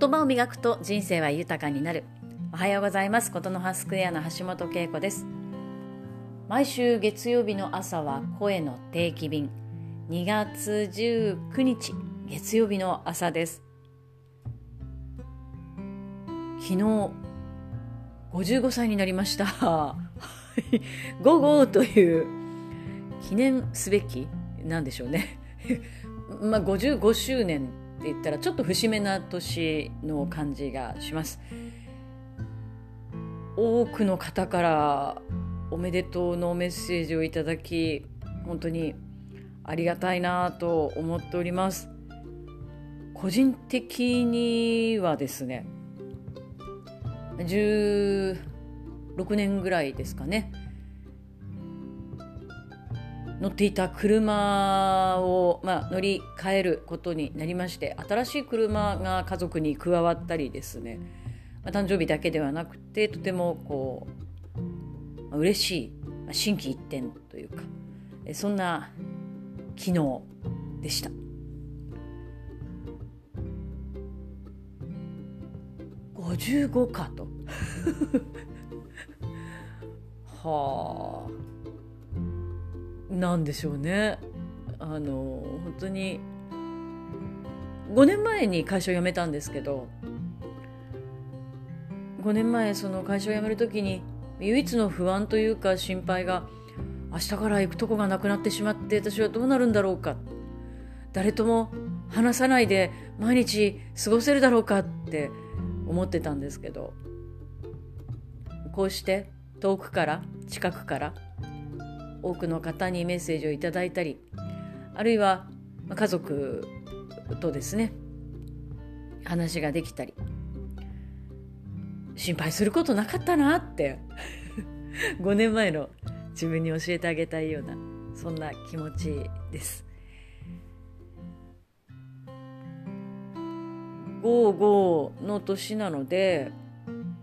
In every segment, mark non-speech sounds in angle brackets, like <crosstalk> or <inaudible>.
言葉を磨くと人生は豊かになる。おはようございます。ことの葉スクエアの橋本恵子です。毎週月曜日の朝は声の定期便。2月19日月曜日の朝です。昨日55歳になりました。<laughs> 午後という記念すべきなんでしょうね。<laughs> まあ55周年って言ったらちょっと節目な年の感じがします。多くの方からおめでとうのメッセージをいただき本当にありがたいなと思っております。個人的にはですね16年ぐらいですかね。乗っていた車を、まあ、乗り換えることになりまして新しい車が家族に加わったりですね、まあ、誕生日だけではなくてとてもこう、まあ、嬉しい、まあ、心機一転というかえそんな昨日でした。55かと。<laughs> はあ。なんでしょうね。あの本当に5年前に会社を辞めたんですけど5年前その会社を辞める時に唯一の不安というか心配が明日から行くとこがなくなってしまって私はどうなるんだろうか。誰とも話さないで毎日過ごせるだろうかって思ってたんですけどこうして遠くから近くから多くの方にメッセージをいただいたりあるいは家族とですね話ができたり心配することなかったなって <laughs> 5年前の自分に教えてあげたいようなそんな気持ちです。55の年なので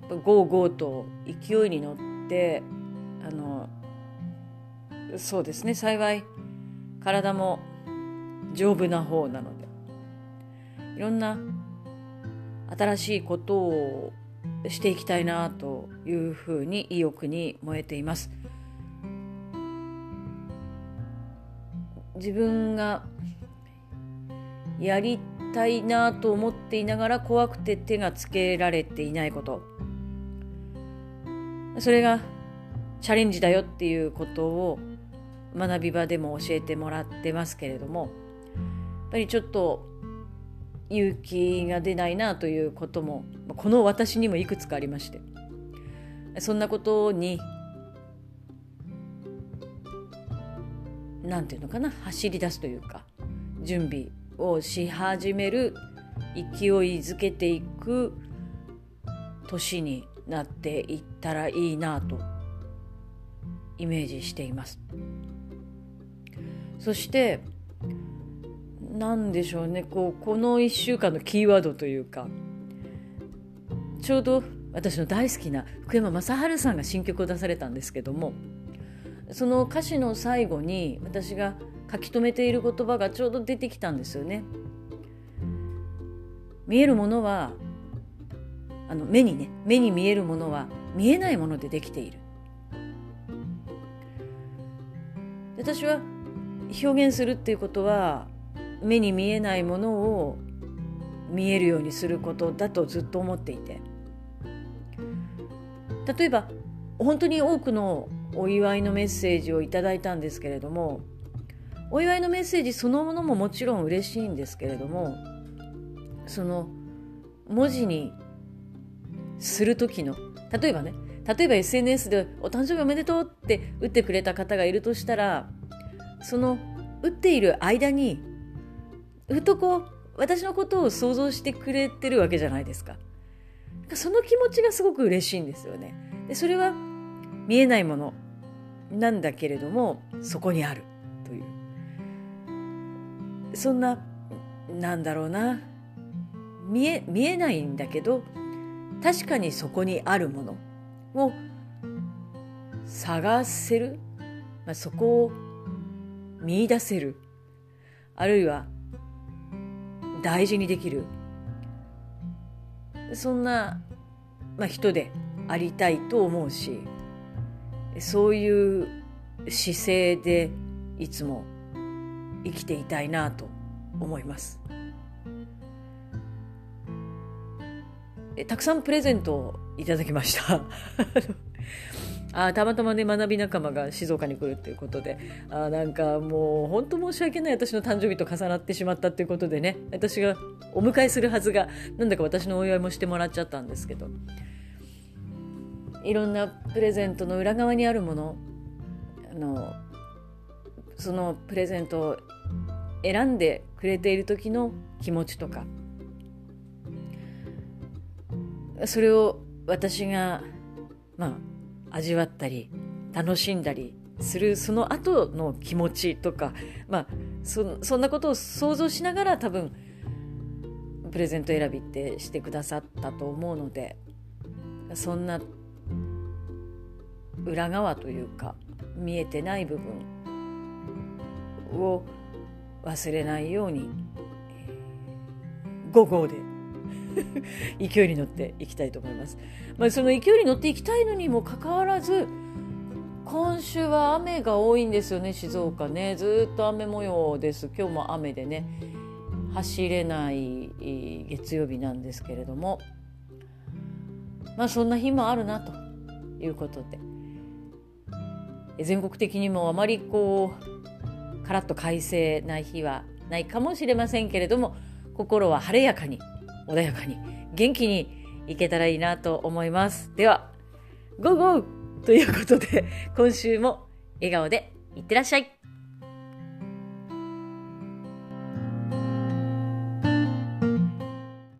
55と勢いに乗ってあのそうですね。幸い体も丈夫な方なので。いろんな新しいことをしていきたいなというふうに意欲に燃えています。自分がやりたいなと思っていながら怖くて手がつけられていないこと。それがチャレンジだよっていうことを学び場でも教えてもらってますけれどもやっぱりちょっと勇気が出ないなということもこの私にもいくつかありましてそんなことに何て言うのかな走り出すというか準備をし始める勢いづけていく年になっていったらいいなとイメージしています。そして何でしょうねこうこの1週間のキーワードというかちょうど私の大好きな福山雅治さんが新曲を出されたんですけどもその歌詞の最後に私が書き留めている言葉がちょうど出てきたんですよね。見えるものはあの目にね目に見えるものは見えないものでできている。私は表現するっていうことは目に見えないものを見えるようにすることだとずっと思っていて。例えば本当に多くのお祝いのメッセージをいただいたんですけれどもお祝いのメッセージそのものももちろん嬉しいんですけれどもその文字にする時の例えばね例えば SNS で「お誕生日おめでとう」って打ってくれた方がいるとしたらその打っている間にふとこう私のことを想像してくれてるわけじゃないですか。その気持ちがすごく嬉しいんですよね。でそれは見えないものなんだけれどもそこにあるというそんななんだろうな見え見えないんだけど確かにそこにあるものを探せる、まあ、そこを見出せる。あるいは大事にできる。そんな、まあ、人でありたいと思うしそういう姿勢でいつも生きていたいなと思います。たくさんプレゼントをいただきました。あたまたまね学び仲間が静岡に来るっていうことであなんかもう本当申し訳ない私の誕生日と重なってしまったっていうことでね私がお迎えするはずがなんだか私のお祝いもしてもらっちゃったんですけどいろんなプレゼントの裏側にあるものあのそのプレゼントを選んでくれている時の気持ちとかそれを私がまあ味わったり楽しんだりするその後の気持ちとか、まあ、そそんなことを想像しながら多分プレゼント選びってしてくださったと思うのでそんな裏側というか見えてない部分を忘れないように午後で <laughs> 勢いに乗っていきたいと思います。まあ、その勢いに乗っていきたいのにもかかわらず今週は雨が多いんですよね静岡ね。ずっと雨模様です。今日も雨でね走れない月曜日なんですけれども。まあそんな日もあるなということで。全国的にもあまりこうカラッと快晴な日はないかもしれませんけれども心は晴れやかに穏やかに元気にいけたらいいなと思います。では、ゴーゴーということで、今週も笑顔でいってらっしゃい。